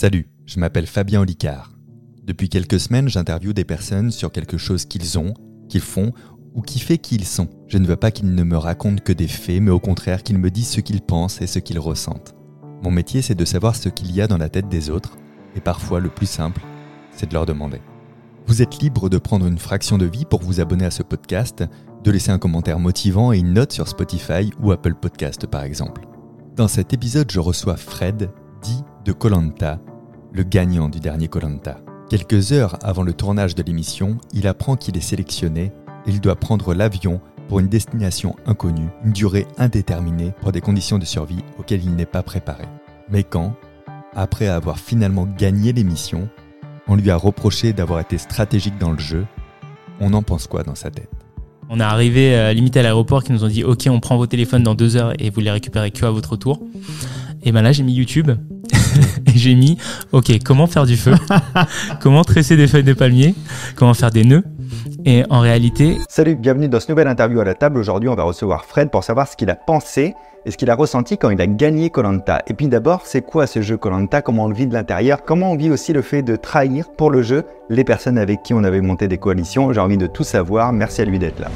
Salut, je m'appelle Fabien Olicard. Depuis quelques semaines, j'interviewe des personnes sur quelque chose qu'ils ont, qu'ils font ou qui fait qui ils sont. Je ne veux pas qu'ils ne me racontent que des faits, mais au contraire qu'ils me disent ce qu'ils pensent et ce qu'ils ressentent. Mon métier, c'est de savoir ce qu'il y a dans la tête des autres, et parfois le plus simple, c'est de leur demander. Vous êtes libre de prendre une fraction de vie pour vous abonner à ce podcast, de laisser un commentaire motivant et une note sur Spotify ou Apple Podcast par exemple. Dans cet épisode, je reçois Fred, dit de Colanta, le gagnant du dernier Colanta. Quelques heures avant le tournage de l'émission, il apprend qu'il est sélectionné et il doit prendre l'avion pour une destination inconnue, une durée indéterminée pour des conditions de survie auxquelles il n'est pas préparé. Mais quand, après avoir finalement gagné l'émission, on lui a reproché d'avoir été stratégique dans le jeu, on en pense quoi dans sa tête? On est arrivé euh, limite à l'aéroport qui nous ont dit ok on prend vos téléphones dans deux heures et vous les récupérez que à votre tour. Et ben là j'ai mis YouTube et j'ai mis ok comment faire du feu, comment tresser des feuilles de palmier, comment faire des nœuds? Et en réalité, Salut, bienvenue dans ce nouvel interview à la table. Aujourd'hui, on va recevoir Fred pour savoir ce qu'il a pensé et ce qu'il a ressenti quand il a gagné Colanta. Et puis d'abord, c'est quoi ce jeu Colanta? Comment on le vit de l'intérieur? Comment on vit aussi le fait de trahir pour le jeu les personnes avec qui on avait monté des coalitions? J'ai envie de tout savoir. Merci à lui d'être là.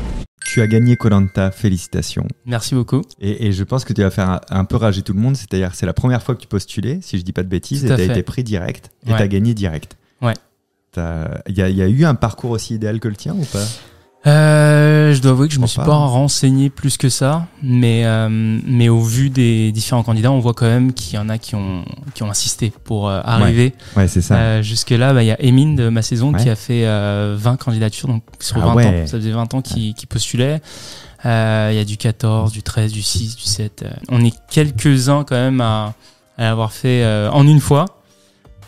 Tu as gagné Colanta, félicitations. merci beaucoup. Et, et je pense que tu vas faire un, un peu rager tout le monde, c'est-à-dire c'est la première fois que tu postulais, si je dis pas de bêtises, Tout et tu as fait. été pris direct et Ouais. tu as gagné direct. Ouais. Il y, a- il y a eu un parcours aussi idéal que le tien ou pas? Euh, je dois avouer que je me On suis pas renseigné plus que ça, mais euh, mais au vu des différents candidats, on voit quand même qu'il y en a qui ont qui ont insisté pour euh, arriver Ouais, c'est ça. Euh, jusque là. bah, Il y a Emine de ma saison Ouais. qui a fait euh, 20 candidatures, donc sur Ah 20 ouais. ans, ça faisait 20 ans qu'il postulait. Il y a du 14, du 13, du 6, du 7. euh, on est quelques-uns quand même à, à l'avoir fait en une fois.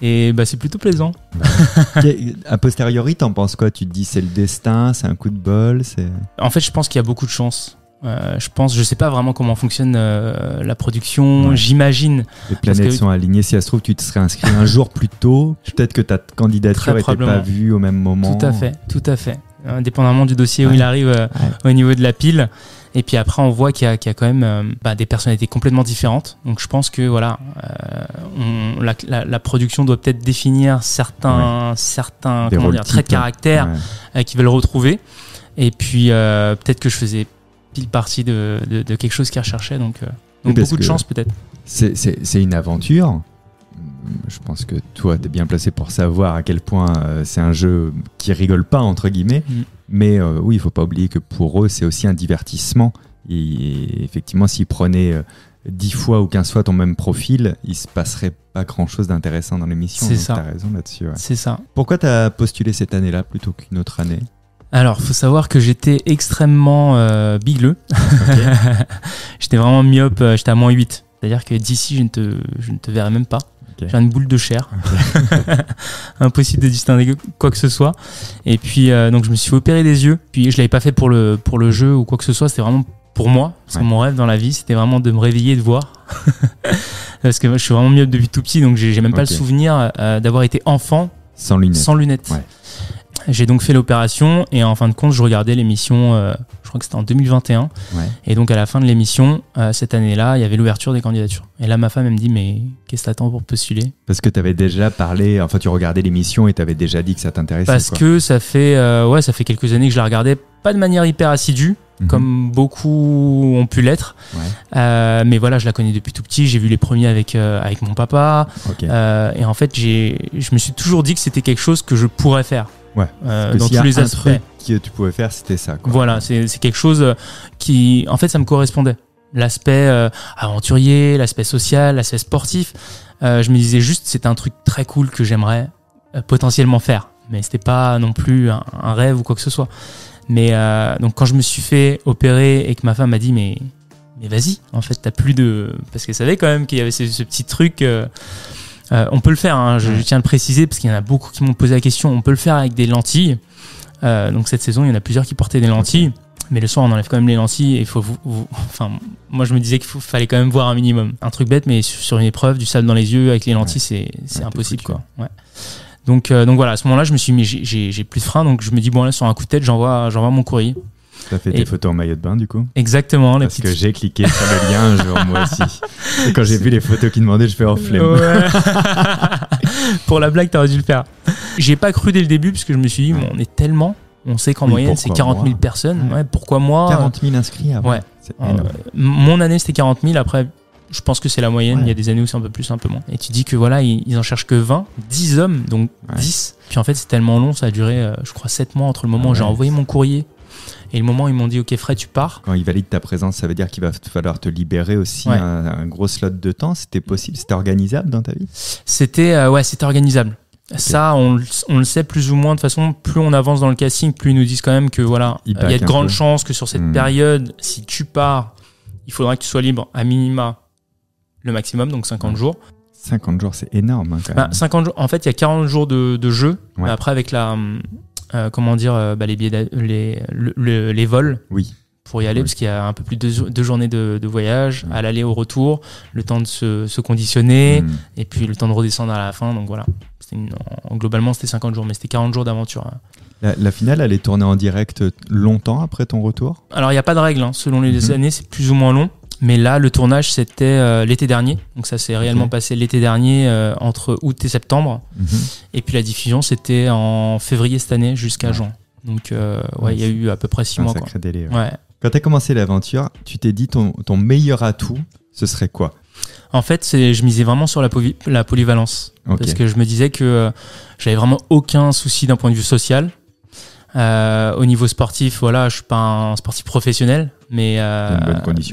Et bah, c'est plutôt plaisant. a posteriori, t'en penses quoi? Tu te dis c'est le destin, c'est un coup de bol, c'est. En fait, je pense qu'il y a beaucoup de chance. Euh, je pense, je sais pas vraiment comment fonctionne euh, la production. Ouais. J'imagine Les planètes que- sont alignées. Si ça se trouve, tu te serais inscrit un jour plus tôt. Peut-être que ta candidature n'était pas vue au même moment. tout à fait, tout à fait. Indépendamment du dossier où il arrive euh, Ouais. au niveau de la pile. Et puis après, on voit qu'il y, a- qu'il y a quand même euh, bah, des personnalités complètement différentes. Donc je pense que voilà, euh, on- la, la- la production doit peut-être définir certains, traits de caractère Ouais. euh, qui veulent retrouver. Et puis peut-être que je faisais pile partie de, de, de quelque chose qu'ils recherchaient. Donc, beaucoup de chance peut-être. C'est- une aventure. Je pense que toi, tu es bien placé pour savoir à quel point euh, c'est un jeu qui rigole pas, entre guillemets. Mm. Mais euh, oui, il faut pas oublier que pour eux, c'est aussi un divertissement. Et effectivement, s'ils prenaient euh, 10 fois ou 15 fois ton même profil, il se passerait pas grand-chose d'intéressant dans l'émission. C'est ça. T'as raison là-dessus. ouais. C'est ça. Pourquoi tu as postulé cette année-là plutôt qu'une autre année? Alors, faut savoir que j'étais extrêmement euh, bigleux. j'étais vraiment myope, euh, j'étais à moins 8. C'est-à-dire que d'ici, je ne te, je ne te verrai même pas. J'ai une boule de chair. Impossible de distinguer quoi que ce soit. Et puis, euh, donc, je me suis fait opérer des yeux. Puis, je l'avais pas fait pour le, pour le jeu ou quoi que ce soit. C'était vraiment pour moi. Parce Ouais. que mon rêve dans la vie, c'était vraiment de me réveiller et de voir. parce que moi, je suis vraiment myope depuis tout petit. Donc, j'ai même pas le souvenir euh, d'avoir été enfant Sans lunettes. sans lunettes. Ouais. J'ai donc fait l'opération et en fin de compte, je regardais l'émission, euh, je crois que c'était en 2021. Ouais. Et donc à la fin de l'émission, euh, cette année-là, il y avait l'ouverture des candidatures. Et là, ma femme, elle me dit, mais qu'est-ce que t'attends pour postuler? Parce que tu avais déjà parlé, enfin, tu regardais l'émission et tu avais déjà dit que ça t'intéressait. Parce quoi. que ça fait, euh, ouais, ça fait quelques années que je la regardais, pas de manière hyper assidue, Mhm. comme beaucoup ont pu l'être. Ouais. Euh, mais voilà, je la connais depuis tout petit. J'ai vu les premiers avec, euh, avec mon papa. Euh, et en fait, j'ai, je me suis toujours dit que c'était quelque chose que je pourrais faire. Ouais. Euh, dans tous les aspects. truc que tu pouvais faire, c'était ça. Quoi. Voilà, c'est c'est quelque chose euh, qui, en fait, ça me correspondait. L'aspect euh, aventurier, l'aspect social, l'aspect sportif. Euh, je me disais juste, c'est un truc très cool que j'aimerais euh, potentiellement faire. Mais c'était pas non plus un, un rêve ou quoi que ce soit. Mais euh, donc quand je me suis fait opérer et que ma femme m'a dit, mais mais vas-y, en fait, t'as plus de, parce qu'elle savait quand même qu'il y avait ce, ce petit truc. Euh, on peut le faire, hein, je, je tiens à le préciser parce qu'il y en a beaucoup qui m'ont posé la question. On peut le faire avec des lentilles. Euh, donc cette saison, il y en a plusieurs qui portaient des lentilles. Mais le soir, on enlève quand même les lentilles. Et faut, vous- vous- enfin, moi, je me disais qu'il fallait quand même voir un minimum. Un truc bête, mais sur, une épreuve, du sable dans les yeux avec les lentilles, c'est, c'est Ouais, t'es impossible, quoi. Ouais. Donc, euh, donc voilà, à ce moment-là, je me suis mis, j'ai, plus de frein, donc je me dis bon là, sur un coup de tête, j'envoie, j'envoie mon courrier. T'as fait Et- tes photos en maillot de bain, du coup Exactement, les Parce que j'ai cliqué sur le lien un jour, moi aussi. Et quand j'ai vu les photos qui demandaient, je fais oh flemme. Ouais. pour la blague, t'aurais dû le faire. J'ai pas cru dès le début parce que je me suis dit, bon, on est tellement. On sait qu'en Oui, moyenne, c'est pourquoi 40 000 moi personnes. Ouais. Ouais, pourquoi moi 40 000 inscrits avant. Ouais. Euh. Mon année, c'était 40 000. Après, je pense que c'est la moyenne. Ouais. Il y a des années où c'est un peu plus, un peu moins. Et tu dis que voilà, ils, ils en cherchent que 20, 10 hommes, donc Ouais. 10. Puis en fait, c'est tellement long. Ça a duré, euh, je crois, 7 mois entre le moment où j'ai ouais. envoyé mon courrier et le moment où ils m'ont dit, OK, Fred, tu pars. Quand ils valident ta présence, ça veut dire qu'il va falloir te libérer aussi Ouais. un, un gros slot de temps. C'était possible C'était organisable dans ta vie? C'était euh, ouais, c'était organisable. Ça, on, le- on le sait plus ou moins. De toute façon, plus on avance dans le casting, plus ils nous disent quand même que voilà, euh, il y a de grandes peu. chances que sur cette Hmm. période, si tu pars, il faudra que tu sois libre à minima le maximum, donc 50 Ouais. jours. 50 jours, c'est énorme. hein, quand Bah, même. 50 jours. En fait, il y a 40 jours de, de jeu. Ouais. Mais après, avec la hum, euh, comment dire, euh, bah, les billets, les, le- le- les vols Oui. pour y aller, Oui. parce qu'il y a un peu plus de deux, deux journées de, de voyage, à l'aller au retour, le temps de se, se conditionner. Hmm. Et puis le temps de redescendre à la fin, donc voilà. Une- globalement, c'était 50 jours, mais c'était 40 jours d'aventure. hein. La, la finale, elle est tournée en direct longtemps après ton retour? Alors, il n'y a pas de règle, hein. selon les Mhm. années, c'est plus ou moins long. Mais là, le tournage, c'était euh, l'été dernier. Donc, ça s'est réellement passé l'été dernier, euh, entre août et septembre. Mhm. Et puis, la diffusion, c'était en février cette année jusqu'à Ouais. juin. Donc, euh, ouais, il y a eu à peu près 6 Un mois. Quoi. sacré délai. ouais. Ouais. Quand tu as commencé l'aventure, tu t'es dit ton, ton meilleur atout, ce serait quoi? En fait, je misais vraiment sur la, poly- la polyvalence. Parce que je me disais que j'avais vraiment aucun souci d'un point de vue social. Euh, au niveau sportif, voilà, je suis pas un sportif professionnel, mais, euh,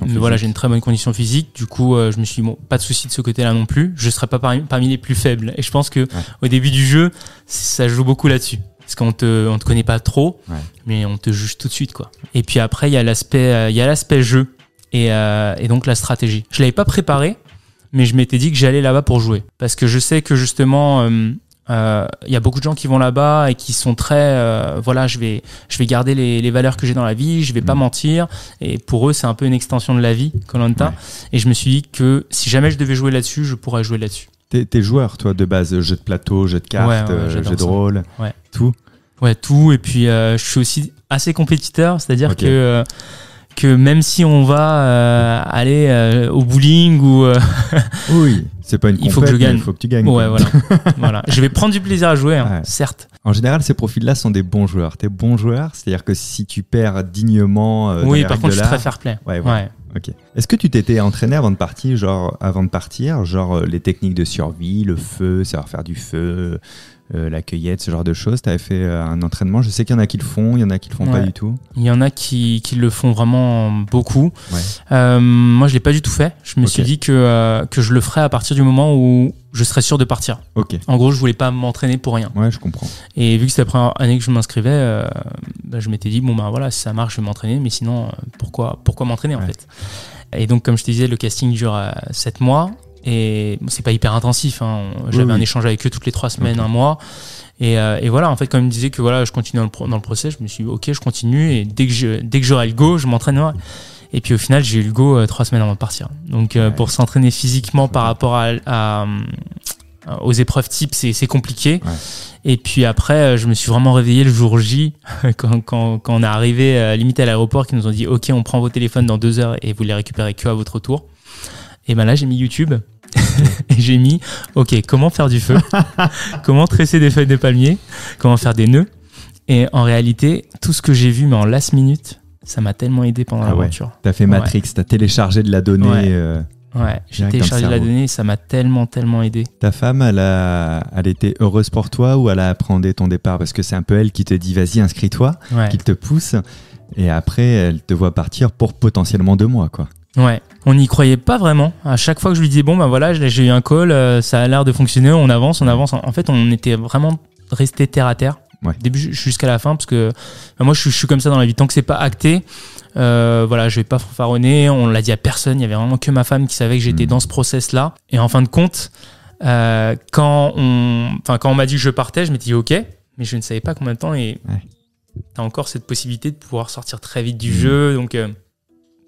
mais voilà, j'ai une très bonne condition physique. Du coup, euh, je me suis dit, bon, pas de souci de ce côté-là non plus. Je serai pas parmi, parmi les plus faibles. Et je pense que au début du jeu, ça joue beaucoup là-dessus. Parce qu'on te, on te connaît pas trop, Ouais. mais on te juge tout de suite, quoi. Et puis après, il y a l'aspect, euh, il y a l'aspect jeu et, euh, et donc la stratégie. Je l'avais pas préparé, mais je m'étais dit que j'allais là-bas pour jouer. Parce que je sais que justement, euh, euh, il y a beaucoup de gens qui vont là-bas et qui sont très, euh, voilà, je vais, je vais garder les, les valeurs que j'ai dans la vie, je vais pas Mhm. mentir. Et pour eux, c'est un peu une extension de la vie, Colanta. Ouais. Et je me suis dit que si jamais je devais jouer là-dessus, je pourrais jouer là-dessus. T'es, t'es joueur, toi, de base, jeu de plateau, jeu de cartes, Ouais, ouais, euh, jeu de rôle, Ouais. tout. Ouais, tout. Et puis, euh, je suis aussi assez compétiteur, c'est-à-dire que euh, que même si on va euh, aller euh, au bowling ou euh, Oui, c'est pas une Il faut que compète, je gagne. Il faut que tu gagnes. ouais voilà voilà je vais prendre du plaisir à jouer hein, Ouais. certes En général, ces profils-là sont des bons joueurs. T'es bon joueur, c'est-à-dire que si tu perds dignement. euh, oui par contre je suis très fair play Ouais, voilà. ouais Ok. Est-ce que tu t'étais entraîné avant de partir, genre avant de partir, genre euh, les techniques de survie, le feu, savoir faire du feu, euh, la cueillette, ce genre de choses. T'avais fait euh, un entraînement. Je sais qu'il y en a qui le font, il y en a qui le font pas du tout. il y en a qui, qui le font vraiment beaucoup. Ouais. Euh, moi je l'ai pas du tout fait. Je me suis dit que euh, que je le ferais à partir du moment où je serais sûr de partir. Ok. en gros je voulais pas m'entraîner pour rien. Ouais, je comprends. Et vu que c'était la première année que je m'inscrivais, bah, je m'étais dit bon ben voilà, si ça marche, je vais m'entraîner, mais sinon pourquoi pourquoi m'entraîner en fait? Et donc comme je te disais, le casting dure 7 mois et bon, c'est pas hyper intensif. Hein. J'avais Oui, un oui. échange avec eux toutes les trois semaines, un mois. Et, euh, et voilà, en fait, quand ils me disaient que voilà, je continue dans le, pro- dans le process, je me suis dit ok, je continue et dès que je, dès que j'aurai le go, je m'entraînerai. Et puis au final, j'ai eu le go euh, trois semaines avant de partir. Donc euh, Ouais. pour s'entraîner physiquement par rapport à, à, euh, aux épreuves types, c'est compliqué. Ouais. Et puis après, je me suis vraiment réveillé le jour J, quand, quand, quand on est arrivé limite à l'aéroport, qui nous ont dit Ok, on prend vos téléphones dans deux heures et vous les récupérez que à votre retour. Et ben là, j'ai mis YouTube et j'ai mis Ok, comment faire du feu? Comment tresser des feuilles de palmier? Comment faire des nœuds? Et en réalité, tout ce que j'ai vu, mais en last minute, ça m'a tellement aidé pendant Ah ouais. l'aventure. T'as fait Ouais. Matrix, t'as téléchargé de la donnée. Ouais. euh, Ouais, j'ai téléchargé la donnée et ça m'a tellement, tellement aidé. Ta femme, elle a, elle était heureuse pour toi ou elle a appréhendé ton départ? Parce que c'est un peu elle qui te dit vas-y, inscris-toi, Ouais. qui te pousse. Et après, elle te voit partir pour potentiellement deux mois, quoi. Ouais, on n'y croyait pas vraiment. À chaque fois que je lui disais bon ben voilà, j'ai eu un call, euh, ça a l'air de fonctionner, on avance, on avance. En fait, on était vraiment resté terre à terre. Ouais. Début ju- jusqu'à la fin parce que ben, moi je suis, je suis comme ça dans la vie tant que c'est pas acté. Euh, voilà, je vais pas fanfaronner, on l'a dit à personne, il y avait vraiment que ma femme qui savait que j'étais Mhm. dans ce process là et en fin de compte euh, quand on enfin quand on m'a dit que je partais, je m'étais dit OK, mais je ne savais pas combien de temps et Ouais. t'as encore cette possibilité de pouvoir sortir très vite du Mhm. jeu donc euh,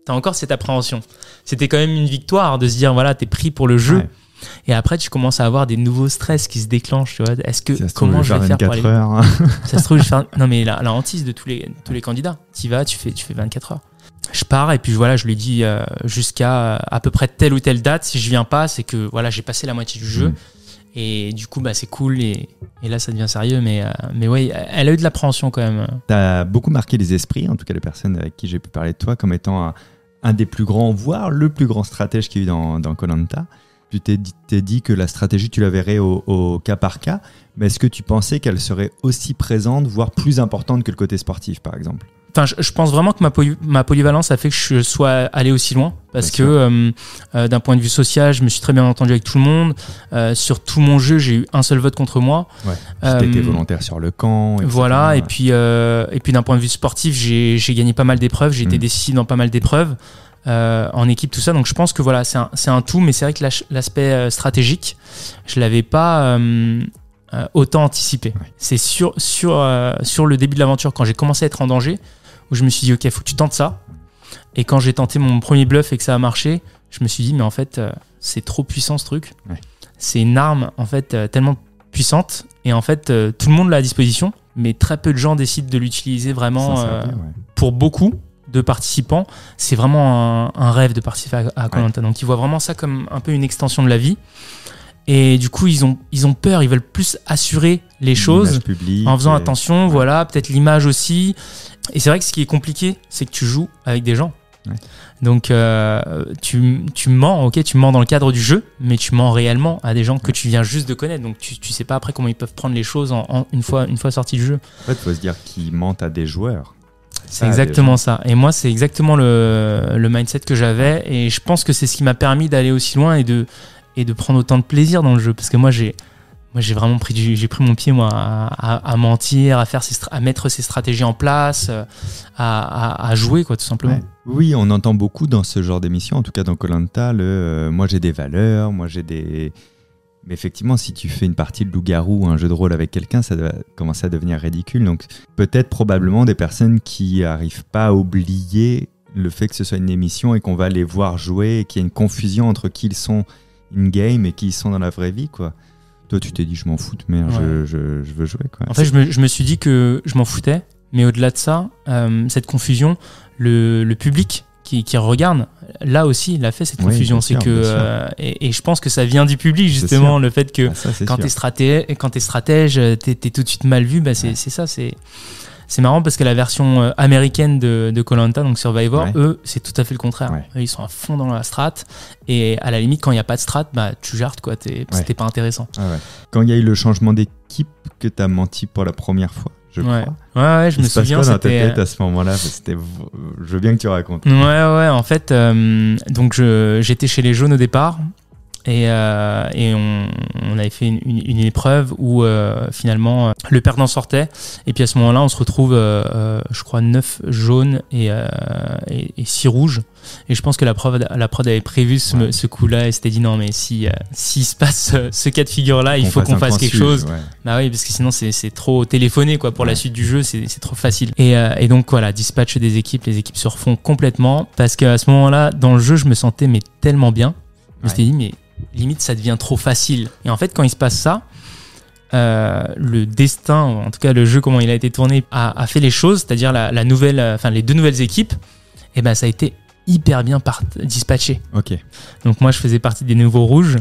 t'as encore cette appréhension. C'était quand même une victoire de se dire voilà, t'es pris pour le jeu. Ouais. Et après, tu commences à avoir des nouveaux stress qui se déclenchent. Tu vois, est-ce que Ça comment je vais faire pour 24 aller heures. Ça se trouve, je faire non mais la, la hantise de tous les tous les candidats. Tu vas, tu fais tu fais 24 heures. Je pars et puis voilà, je lui dis euh, jusqu'à euh, à peu près telle ou telle date. Si je viens pas, c'est que voilà, j'ai passé la moitié du jeu. Mm. Et du coup, bah, c'est cool. Et, et, là, ça devient sérieux. Mais, euh, mais oui, elle a eu de l'appréhension quand même. Tu as beaucoup marqué les esprits, en tout cas les personnes avec qui j'ai pu parler de toi, comme étant un, des plus grands, voire le plus grand stratège qu'il y a eu dans Colanta. Tu t'es dit, que la stratégie, tu la verrais au cas par cas. Mais est-ce que tu pensais qu'elle serait aussi présente, voire plus importante que le côté sportif, par exemple? Enfin, je, pense vraiment que ma, ma, polyvalence a fait que je sois allé aussi loin parce que euh, euh, d'un point de vue social, je me suis très bien entendu avec tout le monde. Euh, sur tout mon jeu, j'ai eu un seul vote contre moi. Ouais. Été volontaire sur le camp. Voilà. Et puis, et puis d'un point de vue sportif, j'ai gagné pas mal d'épreuves. J'ai été mm. décisif dans pas mal d'épreuves. en équipe, tout ça. Donc je pense que voilà, c'est un, un, tout, mais c'est vrai que l'aspect stratégique, je l'avais pas autant anticipé. C'est sur, sur, sur le début de l'aventure, quand j'ai commencé à être en danger, où je me suis dit, ok, faut que tu tentes ça. Et quand j'ai tenté mon premier bluff et que ça a marché, je me suis dit, mais en fait, euh, c'est trop puissant ce truc. C'est une arme, en fait, euh, tellement puissante. Et en fait, euh, tout le monde l'a à disposition, mais très peu de gens décident de l'utiliser vraiment pour beaucoup de participants. C'est vraiment un, rêve de participer à Colanta. Donc, ils voient vraiment ça comme un peu une extension de la vie. Et du coup, ils ont, ils ont peur, ils veulent plus assurer les choses en faisant attention, voilà, peut-être l'image aussi. Et c'est vrai que ce qui est compliqué, c'est que tu joues avec des gens. Donc euh, tu, tu, mens, ok, tu mens dans le cadre du jeu, mais tu mens réellement à des gens que tu viens juste de connaître. Donc tu, tu sais pas après comment ils peuvent prendre les choses en, une fois une fois sortis du jeu. En fait, il faut se dire qu'ils mentent à des joueurs. C'est exactement ça. Et moi, c'est exactement le, le mindset que j'avais. Et je pense que c'est ce qui m'a permis d'aller aussi loin et de, et de prendre autant de plaisir dans le jeu. Parce que moi, j'ai moi j'ai vraiment pris j'ai pris mon pied moi à, mentir à faire à mettre ces stratégies en place euh, à, jouer quoi tout simplement. Oui on entend beaucoup dans ce genre d'émission en tout cas dans Colanta le euh, moi j'ai des valeurs moi j'ai des mais effectivement si tu fais une partie de loup-garou ou un jeu de rôle avec quelqu'un ça va commencer à devenir ridicule. Donc peut-être probablement des personnes qui arrivent pas à oublier le fait que ce soit une émission et qu'on va les voir jouer et qu'il y a une confusion entre qui ils sont in-game et qui ils sont dans la vraie vie quoi toi, tu t'es dit, je m'en fous de merde, je, je, veux jouer. Quoi. En fait, je me, je me, suis dit que je m'en foutais, mais au-delà de ça, euh, cette confusion, le, le public qui, qui, regarde, là aussi, il a fait cette confusion. C'est que euh, et, et, je pense que ça vient du public justement, le fait que ah, quand tu es stratège, quand stratège, t'es es tout de suite mal vu. Bah, c'est ça, c'est c'est marrant parce que la version euh, américaine de, de Colanta, donc Survivor, eux, c'est tout à fait le contraire. ils sont à fond dans la strat. Et à la limite, quand il n'y a pas de strat, bah, tu jartes, quoi. C'était pas intéressant. Ah quand il y a eu le changement d'équipe, que tu as menti pour la première fois je ouais. crois. Ouais, ouais, je me souviens. Quoi dans ta tête à ce moment-là? C'était, je veux bien que tu racontes. Ouais, ouais. En fait, euh, donc j'étais chez les jaunes au départ. Et, euh, et on, on, avait fait une, une, épreuve où euh, finalement euh, le perdant sortait. Et puis à ce moment-là, on se retrouve, euh, euh je crois, 9 jaunes et, euh, et, et 6 rouges. Et je pense que la, preuve, la prod avait prévu ce, ce coup-là et s'était dit non, mais si s'il se passe ce cas de figure-là, il faut qu'on fasse quelque chose. Bah oui, parce que sinon c'est trop téléphoné quoi. Pour la suite du jeu, c'est trop facile. Et, et donc voilà, dispatch des équipes, les équipes se refont complètement parce qu'à ce moment-là, dans le jeu, je me sentais mais tellement bien. Je me suis dit mais limite ça devient trop facile. Et en fait, quand il se passe ça, euh, le destin, en tout cas le jeu comment il a été tourné, a, fait les choses, c'est-à-dire la, nouvelle, enfin les deux nouvelles équipes, et eh ben ça a été hyper bien dispatché. Ok. Donc moi je faisais partie des nouveaux rouges.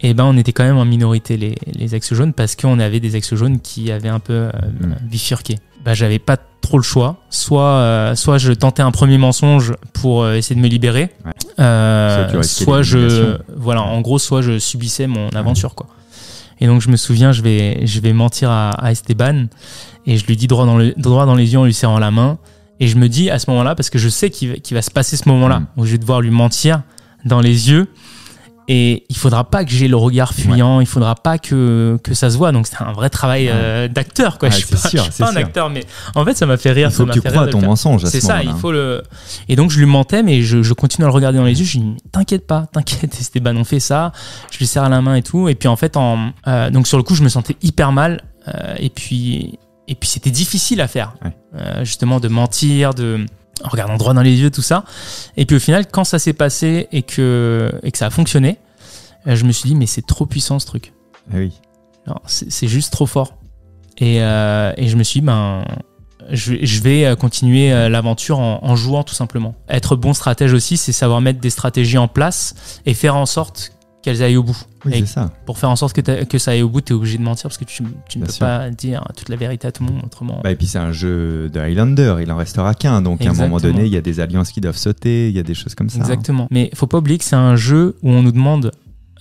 Et ben on était quand même en minorité les, les axes jaunes parce qu'on avait des axes jaunes qui avaient un peu euh, hmm. bifurqué. Bah j'avais pas trop le choix. Soit, euh, soit je tentais un premier mensonge pour essayer de me libérer, euh, soit je, voilà, en gros, soit je subissais mon aventure, quoi. Et donc je me souviens, je vais, je vais mentir à, à Esteban et je lui dis droit dans, le, droit dans les yeux en lui serrant la main. Et je me dis à ce moment-là, parce que je sais qu'il va se passer ce moment-là, mm. où je vais devoir lui mentir dans les yeux et il faudra pas que j'ai le regard fuyant, il faudra pas que, que ça se voit. Donc c'est un vrai travail euh, d'acteur, quoi. je suis pas, sûr, suis pas un acteur, mais en fait ça m'a fait rire. Il faut que tu crois à ton mensonge. C'est ça, il faut le. Et donc je lui mentais, mais je, je continue à le regarder dans les yeux. Je lui dis t'inquiète pas, t'inquiète, Esteban, on fait ça. Je lui serre la main et tout. Et puis en fait, en, euh, donc sur le coup, je me sentais hyper mal. Euh, et puis et puis c'était difficile à faire, justement de mentir, de en regardant droit dans les yeux, tout ça. Et puis au final, quand ça s'est passé et que, et que ça a fonctionné, euh, je me suis dit, mais c'est trop puissant ce truc. Ah oui. C'est juste trop fort. Et, euh, et, je me suis dit, ben, je, je vais euh, continuer l'aventure en, en, jouant tout simplement. Être bon stratège aussi, c'est savoir mettre des stratégies en place et faire en sorte qu'elles aillent au bout. Oui, c'est ça. pour faire en sorte que, ça aille au bout, tu es obligé de mentir parce que tu, tu ne peux sûr. pas dire toute la vérité à tout le monde autrement. Bah, et puis c'est un jeu de Highlander, il en restera qu'un. Donc à un moment donné, il y a des alliances qui doivent sauter, il y a des choses comme ça. hein. Exactement. Mais faut pas oublier que c'est un jeu où on nous demande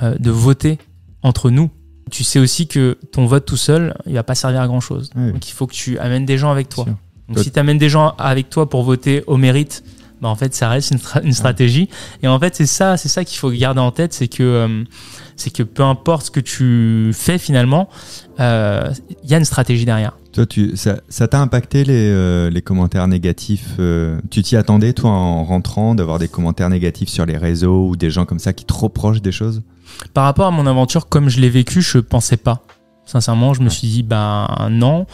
euh, de voter entre nous. Tu sais aussi que ton vote tout seul, il va pas servir à grand chose. Oui. Donc il faut que tu amènes des gens avec toi. Sûr. Donc Toi- si tu amènes des gens avec toi pour voter au mérite, bah en fait ça reste une, stra- une stratégie. Et en fait c'est ça, c'est ça qu'il faut garder en tête, c'est que euh, c'est que peu importe ce que tu fais finalement, euh, il y a une stratégie derrière. Toi, tu, ça ça t'a impacté les, euh, les commentaires négatifs euh, Tu t'y attendais, toi, en rentrant, d'avoir des commentaires négatifs sur les réseaux ou des gens comme ça qui te reprochent des choses? Par rapport à mon aventure, comme je l'ai vécu, je pensais pas. Sincèrement, je me suis dit, ben non.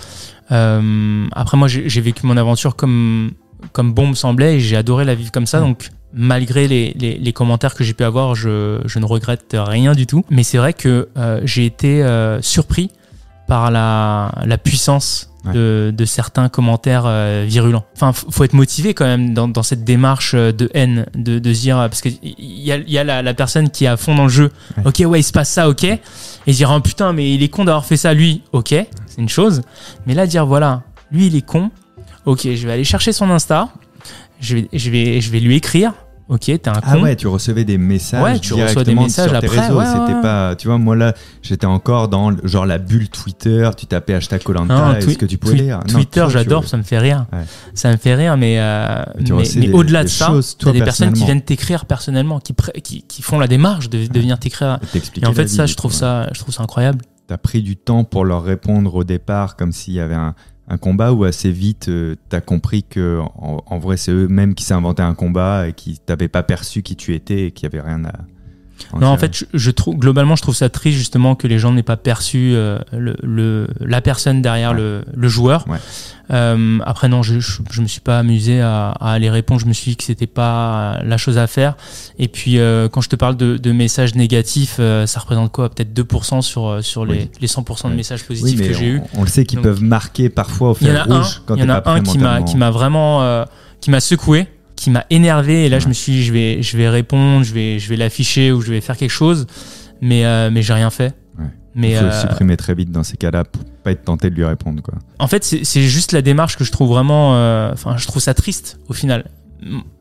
Euh, après, moi, j'ai vécu mon aventure comme, comme bon me semblait et j'ai adoré la vivre comme ça. Mm. Donc, malgré les, les, les commentaires que j'ai pu avoir, je, je ne regrette rien du tout. Mais c'est vrai que euh, j'ai été euh, surpris par la, la puissance Ouais. de, de certains commentaires euh, virulents. Enfin, faut être motivé quand même dans, dans cette démarche de haine, de, de se dire parce que il y a, y a la, la personne qui est à fond dans le jeu. Ouais. Ok, ouais, il se passe ça, ok. Et dire oh, putain, mais il est con d'avoir fait ça, lui. Ok, c'est une chose. Mais là, dire voilà, lui, il est con. Ok, je vais aller chercher son Insta. Je vais, je vais, je vais lui écrire. Ok, t'es un con. Ah ouais, tu recevais des messages Ouais, tu reçois des directement messages sur tes après, réseaux. ouais, C'était ouais. pas, tu vois, moi là, j'étais encore dans genre la bulle Twitter. Tu tapais hashtag Colanta. Est-ce que tu pouvais lire? Twitter, j'adore, ça me fait rire. Ça me fait rire, mais, euh, mais, au-delà de ça, t'as des personnes qui viennent t'écrire personnellement, qui, qui, qui font la démarche de, de venir t'écrire. Et en fait, vie, ça, je trouve ça, je trouve ça incroyable. T'as pris du temps pour leur répondre au départ, comme s'il y avait un, un combat, ou assez vite, euh, t'as compris que en, vrai, c'est eux-mêmes qui s'inventaient un combat et qui t'avaient pas perçu qui tu étais et qui avait rien à. Non, en fait, je, je trouve globalement, je trouve ça triste justement que les gens n'aient pas perçu euh, le, le- la personne derrière Ouais. le, le joueur. Ouais. Euh, après, non, je, je, je me suis pas amusé à, à aller répondre. Je me suis dit que c'était pas la chose à faire. Et puis, euh, quand je te parle de, de messages négatifs, euh, ça représente quoi? Peut-être 2% sur euh, sur les, Oui. les 100% de Oui. messages positifs que j'ai eu. on le sait qu'ils peuvent marquer parfois au Il y en a un, rouge quand il y en a un m'a qui m'a vraiment euh, qui m'a secoué, qui m'a énervé et là je me suis dit je vais je vais répondre, je vais je vais l'afficher ou je vais faire quelque chose mais mais mais j'ai rien fait. Ouais. Mais Il faut le euh, supprimer très vite dans ces cas-là pour pas être tenté de lui répondre. Quoi. en fait c'est juste la démarche que je trouve vraiment euh, enfin je trouve ça triste au final.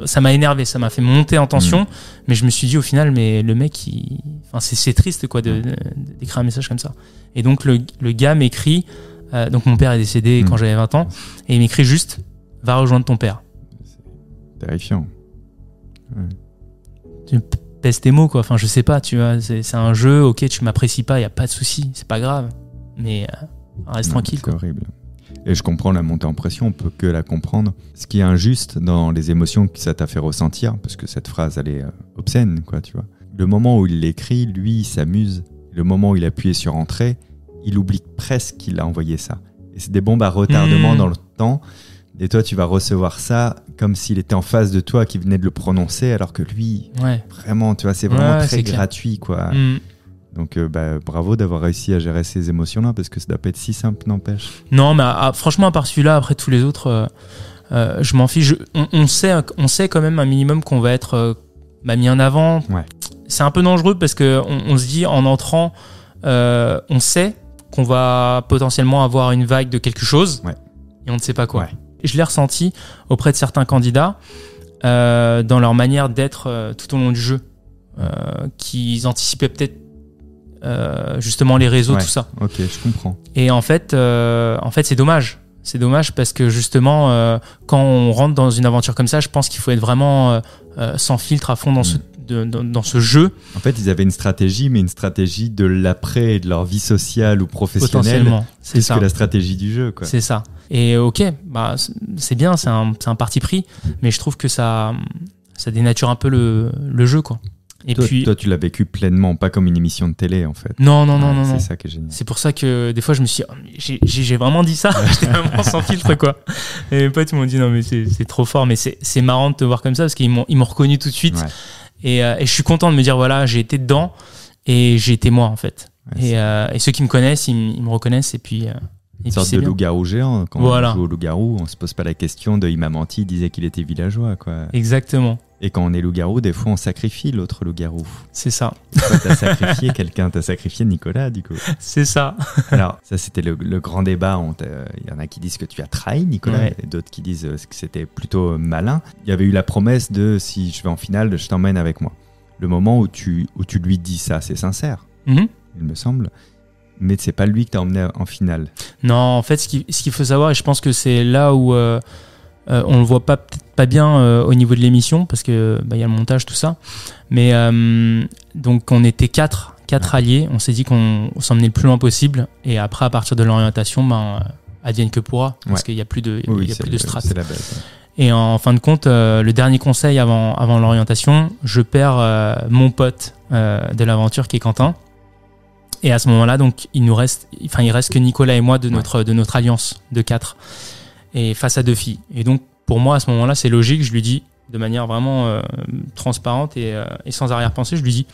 Ça m'a énervé, ça m'a fait monter en tension, Mm. mais je me suis dit au final mais le mec il enfin c'est c'est triste quoi de de- d'écrire un message comme ça. Et donc le le gars m'écrit euh, donc mon père est décédé Mm. quand j'avais 20 ans et il m'écrit juste va rejoindre ton père. Terrifiant. tu pèses tes mots quoi enfin je sais pas tu vois c'est un jeu ok tu m'apprécies pas y a pas de souci c'est pas grave mais euh, reste Non, tranquille C'est quoi horrible. Et je comprends la montée en pression, on peut que la comprendre. Ce qui est injuste dans les émotions que ça t'a fait ressentir, parce que cette phrase, elle est euh, obscène, quoi, tu vois. Le moment où il l'écrit, lui, il s'amuse. Le moment où il appuie sur entrée, il oublie presque qu'il a envoyé ça. Et c'est des bombes à retardement Mm. dans le temps. Et toi, tu vas recevoir ça comme s'il était en face de toi, qui venait de le prononcer, alors que lui, ouais vraiment, tu vois, c'est vraiment Ouais, très clair. gratuit, quoi. Mm. Donc, euh, bah, bravo d'avoir réussi à gérer ces émotions-là, parce que ça doit pas être si simple, n'empêche. non mais ah, franchement à part celui-là après tous les autres euh, euh, je m'en fiche Je- on, on sait on sait quand même un minimum qu'on va être bah, mis en avant Ouais. c'est un peu dangereux parce que on, se dit en entrant on sait qu'on va potentiellement avoir une vague de quelque chose Ouais. et on ne sait pas quoi Ouais. Je l'ai ressenti auprès de certains candidats euh, dans leur manière d'être euh, tout au long du jeu euh, qu'ils anticipaient peut-être euh, justement les réseaux Ouais. tout ça Ok, je comprends. et en fait, euh, en fait, c'est dommage. C'est dommage parce que justement, euh, quand on rentre dans une aventure comme ça, je pense qu'il faut être vraiment sans filtre à fond dans, ce, de- dans, dans ce jeu, En fait, ils avaient une stratégie, mais une stratégie de l'après et de leur vie sociale ou professionnelle. C'est ça. que la stratégie du jeu. Quoi. C'est ça. Et ok, bah, c'est- bien, c'est un, un parti pris, mais je trouve que ça, ça dénature un peu le, le jeu, quoi. Et Toi, puis, toi, tu l'as vécu pleinement, pas comme une émission de télé, en fait. non, non, non, non. C'est ça qui est génial. C'est pour ça que des fois je me suis dit, Oh, j'ai- vraiment dit ça, j'étais vraiment sans filtre quoi. Et mes potes m'ont dit non mais c'est trop fort, mais c'est marrant de te voir comme ça parce qu'ils m'ont reconnu tout de suite. Ouais. Et, euh, et je suis content de me dire voilà j'ai été dedans et j'ai été moi en fait. Ouais, c'est Et, euh, et ceux qui me connaissent ils, me reconnaissent et puis, euh, une sorte de loup-garou géant. Quand Voilà. on joue au loup-garou, on se pose pas la question de il m'a menti, il disait qu'il était villageois. Quoi. Exactement. Et quand on est loup-garou, des fois, on sacrifie l'autre loup-garou. C'est ça. Toi, t'as sacrifié quelqu'un, t'as sacrifié Nicolas, du coup. C'est ça. Alors, ça, c'était le, le grand débat. Il y en a qui disent que tu as trahi, Nicolas, Ouais. et d'autres qui disent euh, que c'était plutôt euh, malin. Il y avait eu la promesse de si je vais en finale, je t'emmène avec moi. Le moment où tu, où tu lui dis ça, c'est sincère, Mhm. il me semble. Mais c'est pas lui qui t'a emmené en finale. Non, en fait, ce qu'il faut savoir, et je pense que c'est là où euh, euh, on le voit pas peut-être pas bien euh, au niveau de l'émission, parce que bah, y a le montage, tout ça. Mais euh, donc on était quatre, quatre alliés. On s'est dit qu'on on s'emmenait le plus loin possible. Et après, à partir de l'orientation, ben euh, advienne que pourra, parce Ouais. qu'il y a plus de, il Oui, y a plus de la base. Et en fin de compte, le dernier conseil avant, avant l'orientation, je perds mon pote de l'aventure qui est Quentin. Et à ce moment-là, donc, il nous reste, enfin, il reste que Nicolas et moi de notre, de notre alliance de quatre. Et face à deux filles. Et donc, pour moi, à ce moment-là, c'est logique. Je lui dis, de manière vraiment euh, transparente et, euh, et sans arrière-pensée, je lui dis,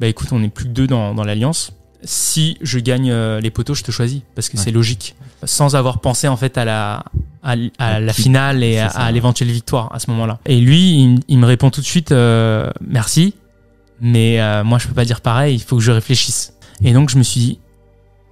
bah écoute, on n'est plus que deux dans, dans l'alliance. Si je gagne euh, les poteaux, je te choisis parce que Ouais. c'est logique. Sans avoir pensé en fait à la, à, la finale et à, l'éventuelle victoire à ce moment-là. Et lui, il, il me répond tout de suite merci, mais moi je peux pas dire pareil. Il faut que je réfléchisse. Et donc je me suis dit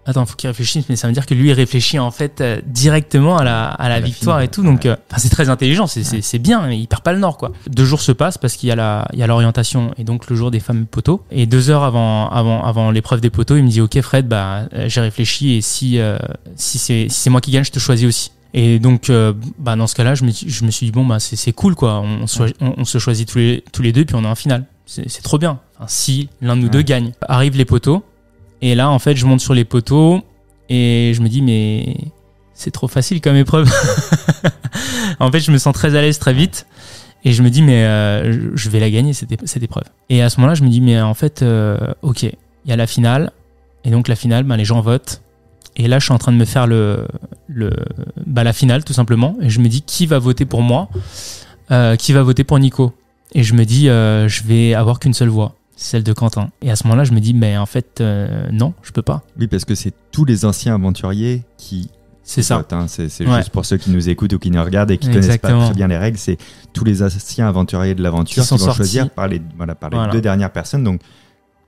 attends, faut qu'il réfléchisse, mais ça veut dire que lui il réfléchit en fait euh, directement à la, à la À la victoire et tout. Donc ouais. euh, c'est très intelligent, c'est c'est- c'est bien, mais il perd pas le nord quoi. Deux jours se passent parce qu'il y a la, il y a l'orientation et donc le jour des fameux poteaux. Et deux heures avant, avant, avant l'épreuve des poteaux, il me dit ok Fred, bah euh, j'ai réfléchi et si euh, si c'est si c'est moi qui gagne, je te choisis aussi. Et donc, euh, bah, dans ce cas-là, je me, je me suis dit, bon, bah, c'est c'est cool, quoi. On, se- on- on se choisit tous les, tous les deux, puis on est en finale. C'est c'est trop bien. Enfin, si l'un de nous Ouais. deux gagne. Arrivent les poteaux. Et là, en fait, je monte sur les poteaux et je me dis, mais c'est trop facile comme épreuve. en fait, je me sens très à l'aise très vite. Et je me dis, mais euh, je- vais la gagner, cette, épreuve. Et à ce moment-là, je me dis, mais en fait, euh, ok, il y a la finale. Et donc, la finale, ben, les gens votent. Et là, je suis en train de me faire le, bah, la finale, tout simplement. Et je me dis, qui va voter pour moi? Euh, Qui va voter pour Nico? Et je me dis, je vais avoir qu'une seule voix, celle de Quentin. Et à ce moment-là, je me dis, mais en fait, euh, non, je peux pas. Oui, parce que c'est tous les anciens aventuriers qui C'est ça. hein. C'est Ouais. juste pour ceux qui nous écoutent ou qui nous regardent et qui connaissent Exactement. pas très bien les règles. C'est tous les anciens aventuriers de l'aventure Qui qui, vont sortis. choisir par les, voilà, par les Voilà. deux dernières personnes. Donc,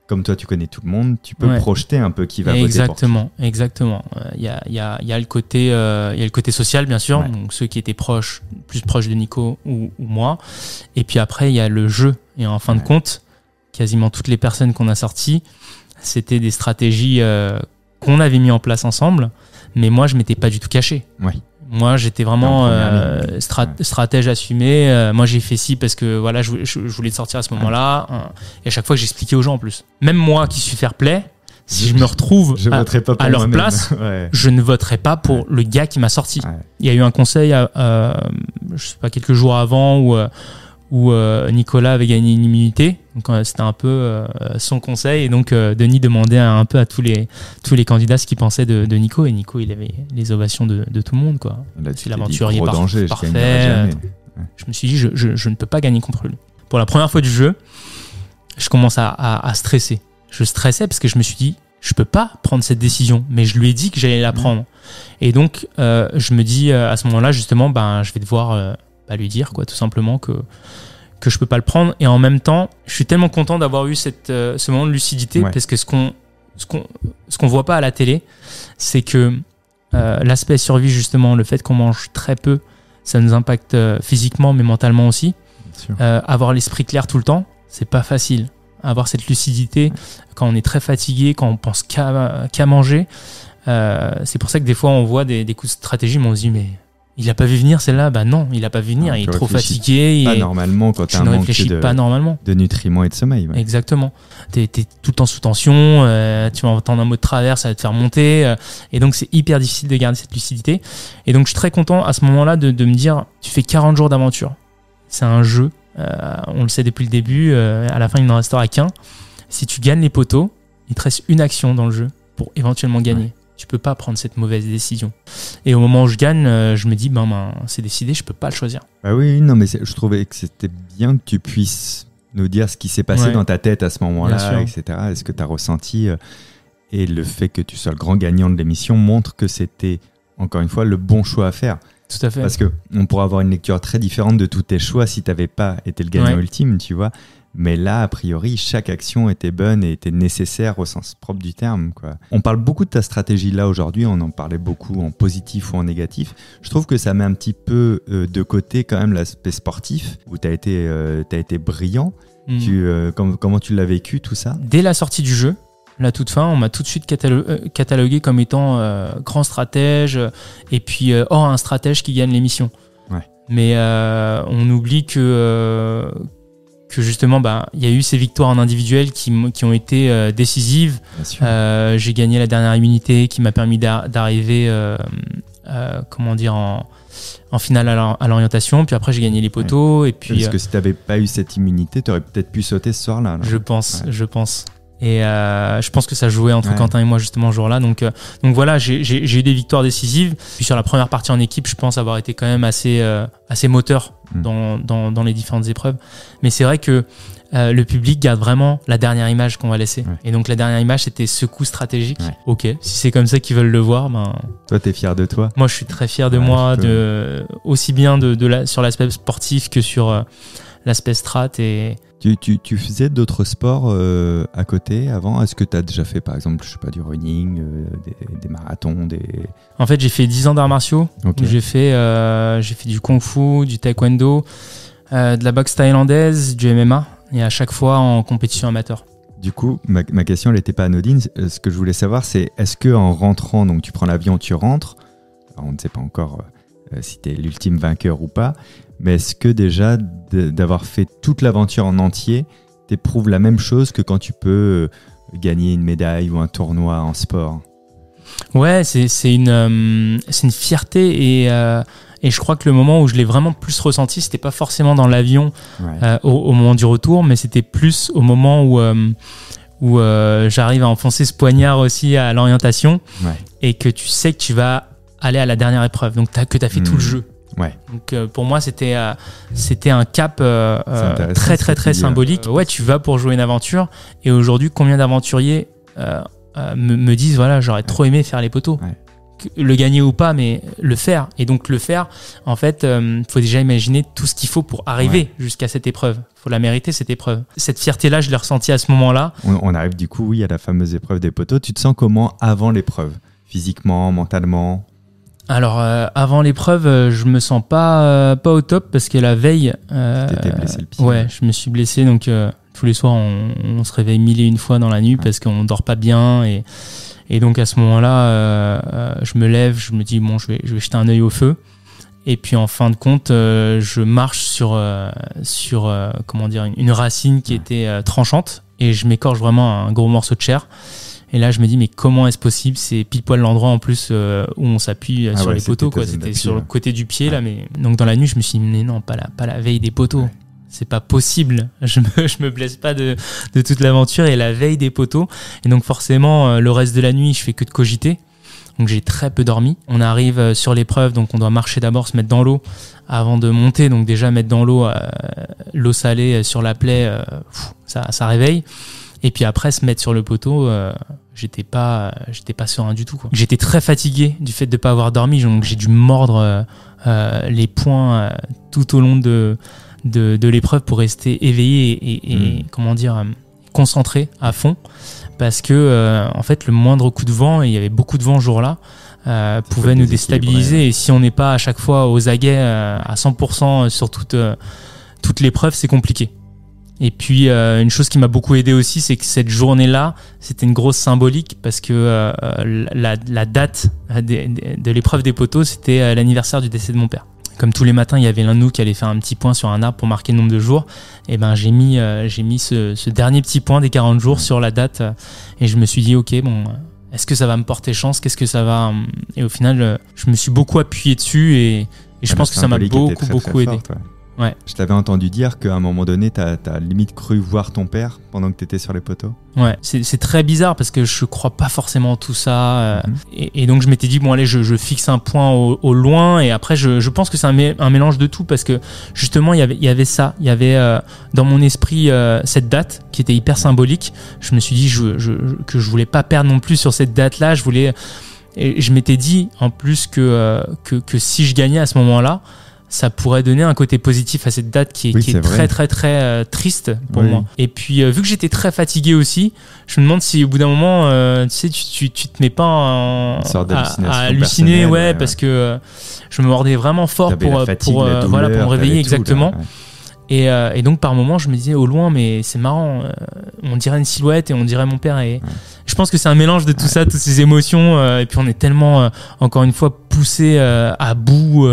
comme toi, tu connais tout le monde, tu peux Ouais. projeter un peu qui va voter pour qui. Exactement, exactement. Euh, Il y, a, il y, a, il y a le côté, euh, il y a le côté social bien sûr, Ouais. donc ceux qui étaient proches, plus proches de Nico ou, ou moi. Et puis après il y a le jeu. Et en fin de compte, quasiment toutes les personnes qu'on a sorties, c'était des stratégies euh, qu'on avait mis en place ensemble. Mais moi je m'étais pas du tout caché. Moi j'étais vraiment euh, ligne. strat- Ouais. stratège assumé. Euh, moi j'ai fait ci parce que voilà je, voulais- je- je voulais sortir à ce moment-là. Et à chaque fois j'expliquais aux gens en plus. Même moi qui suis fair play, si je me retrouve Je à- pas leur place, Ouais. je ne voterai pas pour le gars qui m'a sorti. Il y a eu un conseil, je sais pas, quelques jours avant où, où euh, Nicolas avait gagné une immunité. Donc euh, c'était un peu euh, son conseil. Et donc euh, Denis demandait un peu à tous les, tous les candidats ce qu'ils pensaient de, de Nico. Et Nico, il avait les ovations de, de tout le monde. Quoi. C'est l'aventurier par- je parfait, jamais. Je me suis dit, je, je, je ne peux pas gagner contre lui. Pour la première fois du jeu, je commence à, à, à stresser. Je stressais parce que je me suis dit, je peux pas prendre cette décision, mais je lui ai dit que j'allais la Mhm. prendre. Et donc, euh, je me dis euh, à ce moment-là, justement, ben, je vais devoir euh, bah, lui dire, quoi, tout simplement que que je peux pas le prendre. Et en même temps, je suis tellement content d'avoir eu cette, euh, ce moment de lucidité Ouais. parce que ce qu'on ce qu'on ce qu'on voit pas à la télé, c'est que euh, l'aspect survie justement, le fait qu'on mange très peu, ça nous impacte euh, physiquement mais mentalement aussi. Avoir l'esprit clair tout le temps, c'est pas facile. Avoir cette lucidité quand on est très fatigué, quand on pense qu'à manger, c'est pour ça que des fois on voit des, des coups de stratégie, mais on se dit mais il a pas vu venir celle-là, bah non, il a pas vu venir, Non, il est tu trop fatigué, Pas il est- normalement quand tu t'as un manque de, pas normalement. de nutriments et de sommeil. ouais. Exactement. T'es es tout le temps sous tension, euh, tu vas entendre un mot de travers, ça va te faire monter, euh, et donc c'est hyper difficile de garder cette lucidité. Et donc je suis très content à ce moment-là de, de me dire, tu fais 40 jours d'aventure. C'est un jeu, euh, on le sait depuis le début, à la fin il n'en restera qu'un. Si tu gagnes les poteaux, il te reste une action dans le jeu pour éventuellement gagner. Ouais. Tu peux pas prendre cette mauvaise décision. Et au moment où je gagne, euh, je me dis, ben, ben c'est décidé, je peux pas le choisir. Bah oui, non, mais je trouvais que c'était bien que tu puisses nous dire ce qui s'est passé Ouais. dans ta tête à ce moment-là, etc. Est-ce que tu as ressenti euh, Et le fait que tu sois le grand gagnant de l'émission montre que c'était, encore une fois, le bon choix à faire? Tout à fait. Parce que on pourrait avoir une lecture très différente de tous tes choix si tu n'avais pas été le gagnant Ouais. ultime, tu vois. Mais là, a priori, chaque action était bonne et était nécessaire au sens propre du terme. Quoi. On parle beaucoup de ta stratégie là aujourd'hui, on en parlait beaucoup en positif ou en négatif. Je trouve que ça met un petit peu euh, de côté quand même l'aspect sportif, où tu as, été, euh, été brillant. Tu, euh, com- comment tu l'as vécu tout ça? Dès la sortie du jeu, la toute fin, on m'a tout de suite euh, catalogué comme étant grand stratège et puis oh un stratège qui gagne l'émission. Ouais. Mais on oublie que que justement bah il y a eu ces victoires en individuel qui, qui ont été euh, décisives. Euh, J'ai gagné la dernière immunité qui m'a permis d'ar- d'arriver euh, comment dire en en finale à l'or- à l'orientation. Puis après j'ai gagné les poteaux et puis Parce que si tu n'avais pas eu cette immunité, tu aurais peut-être pu sauter ce soir-là. là. Je pense, Ouais. je pense. Et euh, je pense que ça jouait entre Ouais. Quentin et moi justement ce jour-là. Donc, euh, donc voilà, j'ai eu des victoires décisives. Puis sur la première partie en équipe, je pense avoir été quand même assez, euh, assez moteur Mm. dans, dans, dans les différentes épreuves. Mais c'est vrai que euh, le public garde vraiment la dernière image qu'on va laisser. Ouais. Et donc la dernière image, c'était ce coup stratégique. Ouais. Ok, si c'est comme ça qu'ils veulent le voir, ben, Toi, tu es fier de toi moi je suis très fier de moi, de, aussi bien de, de la, sur l'aspect sportif que sur euh, l'aspect strat. Et, Tu, tu, tu faisais d'autres sports euh, à côté avant? Est-ce que tu as déjà fait, par exemple, je sais pas, du running, euh, des, des marathons, des... En fait, j'ai fait 10 ans d'arts martiaux. J'ai fait, euh, j'ai fait du kung fu, du taekwondo, de la boxe thaïlandaise, du MMA, et à chaque fois en compétition amateur. Du coup, ma, ma question, elle n'était pas anodine. Ce que je voulais savoir, c'est est-ce que en rentrant, donc tu prends l'avion, tu rentres, on ne sait pas encore si tu es l'ultime vainqueur ou pas, mais est-ce que déjà d'avoir fait toute l'aventure en entier t'éprouve la même chose que quand tu peux euh, gagner une médaille ou un tournoi en sport? Ouais, c'est une, euh, une fierté et, euh, et je crois que le moment où je l'ai vraiment plus ressenti, c'était pas forcément dans l'avion Ouais. euh, au, au moment du retour, mais c'était plus au moment où, où euh, j'arrive à enfoncer ce poignard aussi à l'orientation Ouais. et que tu sais que tu vas aller à la dernière épreuve, donc as, que tu as fait tout le jeu. Ouais. Donc euh, pour moi c'était euh, c'était un cap euh, très très très symbolique. Ouais, tu vas pour jouer une aventure et aujourd'hui combien d'aventuriers me, me disent voilà j'aurais trop aimé faire les poteaux. Ouais. Le gagner ou pas, mais le faire. Et donc le faire, en fait, il faut déjà imaginer tout ce qu'il faut pour arriver jusqu'à cette épreuve. faut la mériter, cette épreuve. Cette fierté-là, je l'ai ressentie à ce moment-là. On, on arrive du coup, oui, à la fameuse épreuve des poteaux. Tu te sens comment avant l'épreuve? Physiquement, mentalement? Alors, euh, avant l'épreuve, euh, je me sens pas, euh, pas au top parce que la veille. euh, blessé le pied. Ouais, je me suis blessé. Donc, euh, tous les soirs, on, on se réveille mille et une fois dans la nuit parce qu'on dort pas bien. Et, et donc, à ce moment-là, euh, je me lève, je me dis, bon, je vais, je vais jeter un œil au feu. Et puis, en fin de compte, euh, je marche sur, euh, sur euh, comment dire, une, une racine qui était euh, tranchante et je m'écorche vraiment un gros morceau de chair. Et là, je me dis, mais comment est-ce possible? C'est pile poil l'endroit en plus euh, où on s'appuie euh, Ah sur ouais, les poteaux. quoi. C'était sur le côté du pied, Ouais. là. Mais... Donc, dans la nuit, je me suis dit, mais non, pas la, pas la veille des poteaux. Ouais. C'est pas possible. Je me, je me blesse pas de, de toute l'aventure et la veille des poteaux. Et donc, forcément, euh, le reste de la nuit, je fais que de cogiter. Donc, j'ai très peu dormi. On arrive sur l'épreuve, donc on doit marcher d'abord, se mettre dans l'eau avant de monter. Donc, déjà, mettre dans l'eau, euh, l'eau salée sur la plaie, euh, ça, ça réveille. Et puis après, se mettre sur le poteau, euh, j'étais pas, j'étais pas serein du tout. quoi. J'étais très fatigué du fait de pas avoir dormi, donc j'ai dû mordre euh, euh, les poings euh, tout au long de, de, de l'épreuve pour rester éveillé et, et- et, Mm. comment dire euh, concentré à fond, parce que euh, en fait le moindre coup de vent, et il y avait beaucoup de vent ce jour-là, euh, pouvait nous déstabiliser. Et si on n'est pas à chaque fois aux aguets euh, à 100% sur toute euh, toute l'épreuve, c'est compliqué. Et puis euh, une chose qui m'a beaucoup aidé aussi, c'est que cette journée-là, c'était une grosse symbolique parce que euh, la, la date de, l'épreuve des poteaux, c'était euh, l'anniversaire du décès de mon père. Comme tous les matins, il y avait l'un de nous qui allait faire un petit point sur un arbre pour marquer le nombre de jours. Et ben j'ai mis euh, j'ai mis ce, ce dernier petit point des 40 jours sur la date euh, et je me suis dit ok bon euh, est-ce que ça va me porter chance? Qu'est-ce que ça va Et au final, euh, je me suis beaucoup appuyé dessus et, et je Ouais, pense que ça m'a beaucoup très, beaucoup très aidé. forte, ouais. Ouais. Je t'avais entendu dire qu'à un moment donné, t'as as limite cru voir ton père pendant que t'étais sur les poteaux. Ouais, c'est très bizarre parce que je crois pas forcément en tout ça. euh, Mhm. et, et donc je m'étais dit, bon allez, je, je fixe un point au, au loin et après je, je pense que c'est un, mé- un mélange de tout parce que justement il y avait, il y avait ça, il y avait euh, dans mon esprit euh, cette date qui était hyper symbolique. Je me suis dit je, je- je- que je voulais pas perdre non plus sur cette date-là, je voulais... Et je m'étais dit en plus que, euh, que, que si je gagnais à ce moment-là, ça pourrait donner un côté positif à cette date qui est, Oui, qui est très très très euh, triste pour Oui. moi. Et puis euh, vu que j'étais très fatigué aussi, je me demande si au bout d'un moment, euh, tu sais, tu, tu, tu te mets pas en, à, halluciner, ouais, ouais, parce que je me mordais vraiment fort pour pour voilà pour me réveiller t'avais tout, là, exactement. ouais. Et, euh, et donc par moment, je me disais au loin, mais c'est marrant, euh, on dirait une silhouette et on dirait mon père. Et je pense que c'est un mélange de tout ça, toutes ces émotions. euh, et puis on est tellement, encore une fois, poussé à bout,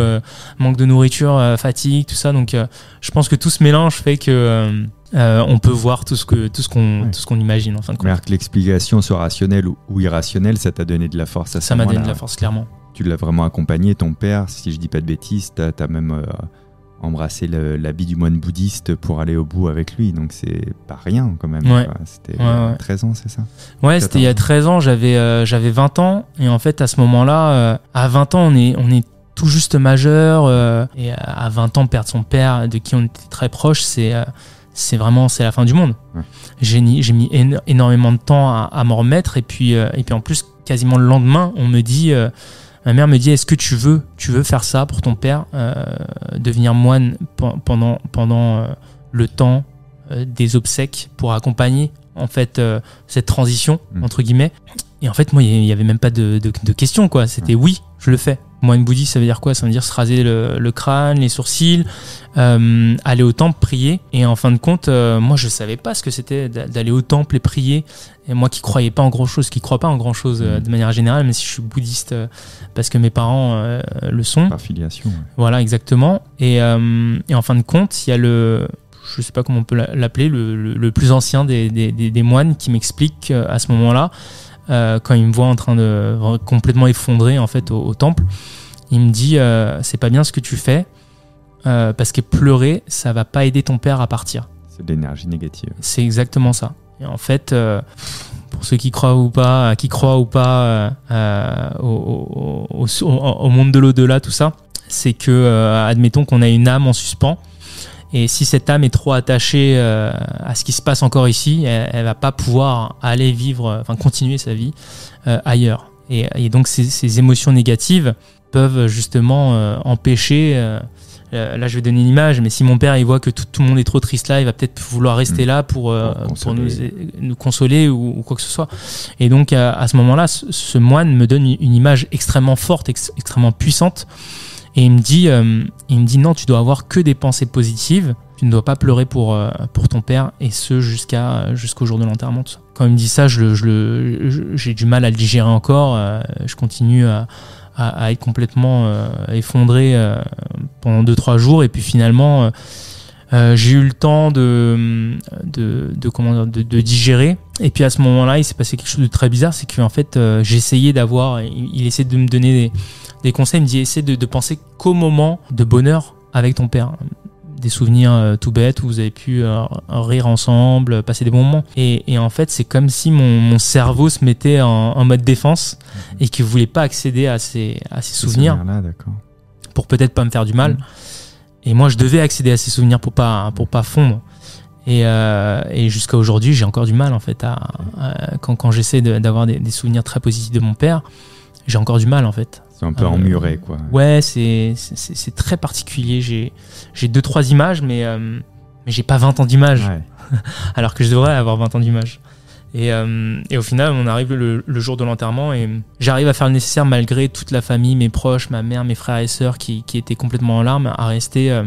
manque de nourriture, fatigue, tout ça. Donc je pense que tout ce mélange fait que on peut voir tout ce que tout ce qu'on Ouais. tout ce qu'on imagine en fin de compte. Que l'explication soit rationnelle ou, irrationnelle, ça t'a donné de la force à Ça m'a donné de la force clairement. Tu l'as vraiment accompagné, ton père, si je dis pas de bêtises, t'as as même euh, embrassé le- l'habit du moine bouddhiste pour aller au bout avec lui, donc c'est pas rien quand même. Ouais. C'était Ouais, euh, ouais. 13 ans, c'est ça Ouais, c'était il y a 13 ans, j'avais euh, j'avais 20 ans et en fait à ce moment-là euh, à 20 ans, on est on est tout juste majeur euh, et à 20 ans perdre son père de qui on était très proche, c'est euh, c'est vraiment c'est la fin du monde. Ouais. J'ai mis éno- énormément de temps à, à m'en remettre et puis euh, et puis en plus quasiment le lendemain, on me dit euh, ma mère me dit est-ce que tu veux tu veux faire ça pour ton père euh, devenir moine pe- pendant pendant euh, le temps euh, des obsèques pour accompagner en fait euh, cette transition Mm. entre guillemets? Et en fait moi il y avait même pas de, de, de question quoi. C'était oui je le fais moine bouddhiste ça veut dire quoi? Ça veut dire se raser le, le crâne les sourcils euh, aller au temple prier et en fin de compte euh, moi je savais pas ce que c'était d'a- d'aller au temple et prier et moi qui croyais pas en grand chose qui crois pas en grand chose Mm. de manière générale même si je suis bouddhiste euh, parce que mes parents euh, le sont Par filiation. ouais. voilà, exactement. Et, euh, et en fin de compte, il y a le, je sais pas comment on peut l'a- l'appeler, le, le, le plus ancien des, des, des, des moines qui m'explique euh, à ce moment-là, euh, quand il me voit en train de complètement effondré en fait au, au temple, il me dit euh, c'est pas bien ce que tu fais euh, parce que pleurer ça va pas aider ton père à partir. C'est de l'énergie négative. C'est exactement ça. Et en fait, pour ceux qui croient ou pas, qui croient ou pas au, au- monde de l'au-delà, tout ça, c'est que, admettons qu'on a une âme en suspens, et si cette âme est trop attachée euh, à ce qui se passe encore ici, elle, elle va pas pouvoir aller vivre, euh, enfin continuer sa vie euh, ailleurs. Et, et donc ces, ces émotions négatives peuvent justement euh, empêcher. euh, euh, là, je vais donner une image, mais si mon père il voit que tout, tout le monde est trop triste là, il va peut-être vouloir rester Mm. là pour, euh, Pour pour nous, consoler. nous consoler ou, ou quoi que ce soit. Et donc à, à ce moment-là, ce, ce moine me donne une image extrêmement forte, ex- extrêmement puissante, et il me dit, euh, il me dit non, tu dois avoir que des pensées positives. Tu ne dois pas pleurer pour euh, pour ton père et ce jusqu'à jusqu'au jour de l'enterrement. Quand il me dit ça, j'ai du mal à le digérer encore. euh, je continue à, à, à être complètement euh, effondré euh, pendant deux trois jours et puis finalement. Euh, j'ai eu le temps de, de, de, comment dire, de, de digérer. Et puis à ce moment-là, il s'est passé quelque chose de très bizarre, c'est qu'en fait, euh, essayé d'avoir, il, il essaie de me donner des, des conseils, il me dit essaie de, de penser qu'au moment de bonheur avec ton père. Des souvenirs euh, tout bêtes où vous avez pu euh, rire ensemble, passer des bons moments. Et, et en fait, c'est comme si mon, mon cerveau se mettait en, en mode défense et qu'il voulait pas accéder à ces, à ces Ces souvenirs souvenirs-là, d'accord. pour peut-être pas me faire du mal. Mm. Et moi, je devais accéder à ces souvenirs pour pas pour pas fondre. Et, euh, et jusqu'à aujourd'hui, j'ai encore du mal en fait à, à- quand quand j'essaie de- d'avoir des, des souvenirs très positifs de mon père, j'ai encore du mal en fait. C'est un peu Euh, emmuré, quoi. Ouais, c'est très particulier. J'ai j'ai deux trois images, mais euh, mais j'ai pas 20 ans d'images Ouais. alors que je devrais avoir 20 ans d'image. Et, euh, et au final, on arrive le, le jour de l'enterrement et j'arrive à faire le nécessaire malgré toute la famille, mes proches, ma mère, mes frères et sœurs qui, qui étaient complètement en larmes, à rester euh,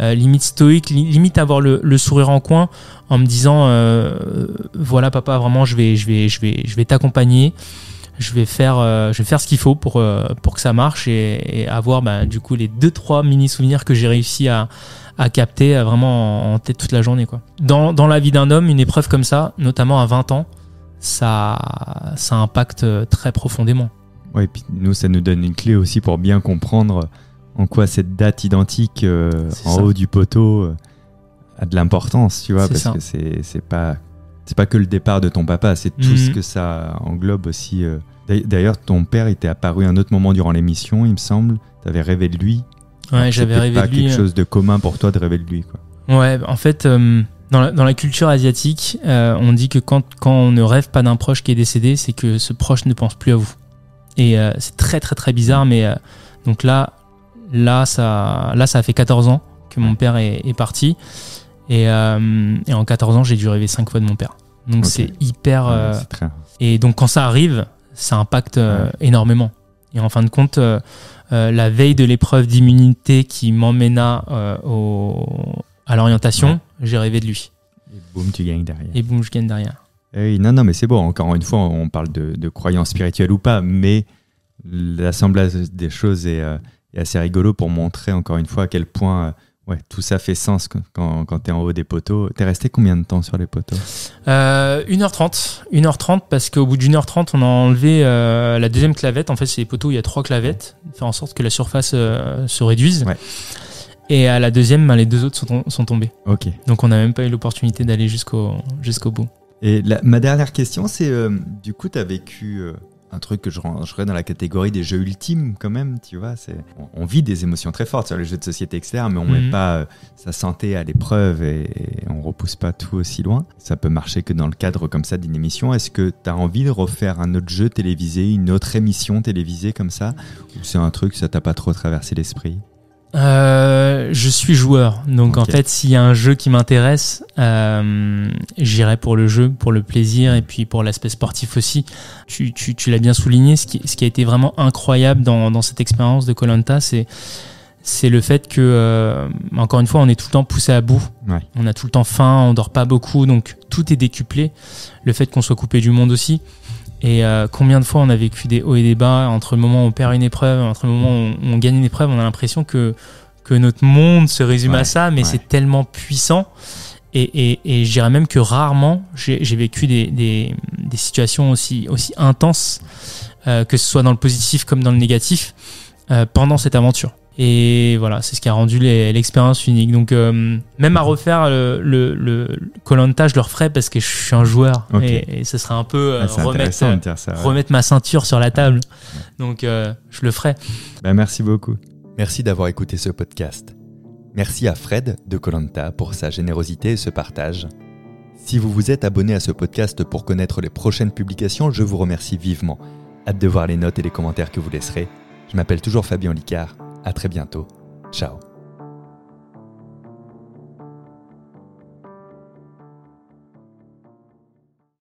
euh, limite stoïque, li- limite avoir le, le sourire en coin en me disant euh, voilà papa, vraiment je vais je vais je vais je vais t'accompagner. Je vais faire, euh, je vais faire ce qu'il faut pour pour que ça marche et, et avoir bah, du coup les deux trois mini souvenirs que j'ai réussi à capter euh, vraiment en, tête toute la journée quoi. Dans, dans la vie d'un homme, une épreuve comme ça, notamment à 20 ans, ça ça impacte euh, très profondément. Ouais, et puis nous, ça nous donne une clé aussi pour bien comprendre en quoi cette date identique euh, en ça. haut du poteau euh, a de l'importance, tu vois, parce ça. que c'est c'est pas c'est pas que le départ de ton papa, c'est tout Mhm. ce que ça englobe aussi. D'ailleurs- ton père était apparu à un autre moment durant l'émission, il me semble. T'avais rêvé de lui. Ouais, j'avais rêvé pas de lui. quelque euh, chose de commun pour toi de rêver de lui, quoi. Ouais, en fait, euh, dans, la, dans la culture asiatique, euh, on dit que quand, quand on ne rêve pas d'un proche qui est décédé, c'est que ce proche ne pense plus à vous. Et euh, c'est très très très bizarre, mais donc là, là ça, là, ça a fait 14 ans que mon père est, est parti. Et, et en 14 ans, j'ai dû rêver 5 fois de mon père. Donc c'est hyper. Ouais, très- et donc quand ça arrive, ça impacte Ouais. énormément. Et en fin de compte, la veille de l'épreuve d'immunité qui m'emmena euh, à l'orientation, Ouais. j'ai rêvé de lui. Et boum, tu gagnes derrière. Et boum, je gagne derrière. Oui, non, non, mais c'est bon. Encore une fois, on parle de, de croyances spirituelles ou pas, mais l'assemblage des choses est, euh, est assez rigolo pour montrer encore une fois à quel point euh, ouais, tout ça fait sens quand, quand, tu es en haut des poteaux. T'es resté combien de temps sur les poteaux? Euh, 1h30. 1h30 parce qu'au bout d'une heure 30, on a enlevé euh, la deuxième clavette. En fait, c'est les poteaux où il y a trois clavettes. Faire en sorte que la surface euh, se réduise. Ouais. Et à la deuxième, ben, les deux autres sont, sont tombés. Ok. Donc on n'a même pas eu l'opportunité d'aller jusqu'au jusqu'au bout. Et la- ma dernière question, c'est du coup, tu as vécu un truc que je rangerais dans la catégorie des jeux ultimes quand même, tu vois. C'est, on, on vit des émotions très fortes sur les jeux de société externes, mais on Mhm. met pas euh, sa santé à l'épreuve et, et on repousse pas tout aussi loin. Ça peut marcher que dans le cadre comme ça d'une émission. Est-ce que tu as envie de refaire un autre jeu télévisé, une autre émission télévisée comme ça? Ou c'est un truc, ça t'a pas trop traversé l'esprit? Euh, je suis joueur, donc en fait, s'il y a un jeu qui m'intéresse, euh, j'irai pour le jeu, pour le plaisir et puis pour l'aspect sportif aussi. Tu, tu, tu l'as bien souligné, ce qui, ce qui a été vraiment incroyable dans, dans cette expérience de Colanta, c'est c'est le fait que, euh, encore une fois, on est tout le temps poussé à bout. Ouais. On a tout le temps faim, on dort pas beaucoup, donc tout est décuplé. Le fait qu'on soit coupé du monde aussi. Et euh, combien de fois on a vécu des hauts et des bas entre le moment où on perd une épreuve, entre le moment où on, gagne une épreuve, on a l'impression que que notre monde se résume Ouais, à ça, mais ouais. c'est tellement puissant. Et, et, et je dirais même que rarement j'ai j'ai vécu des, des, des situations aussi, aussi intenses, euh, que ce soit dans le positif comme dans le négatif, euh, pendant cette aventure. Et voilà, c'est ce qui a rendu l'expérience unique. Donc, euh, même à refaire le, le, le Koh-Lanta, je le referais parce que je suis un joueur. Et, et ce serait un peu euh, Ah, C'est remettre, ça. ouais. remettre ma ceinture sur la table. Donc, euh, je le ferai. Bah, merci beaucoup. Merci d'avoir écouté ce podcast. Merci à Fred de Colanta pour sa générosité et ce partage. Si vous vous êtes abonné à ce podcast pour connaître les prochaines publications, je vous remercie vivement. Hâte de voir les notes et les commentaires que vous laisserez. Je m'appelle toujours Fabien Licard. À très bientôt. Ciao.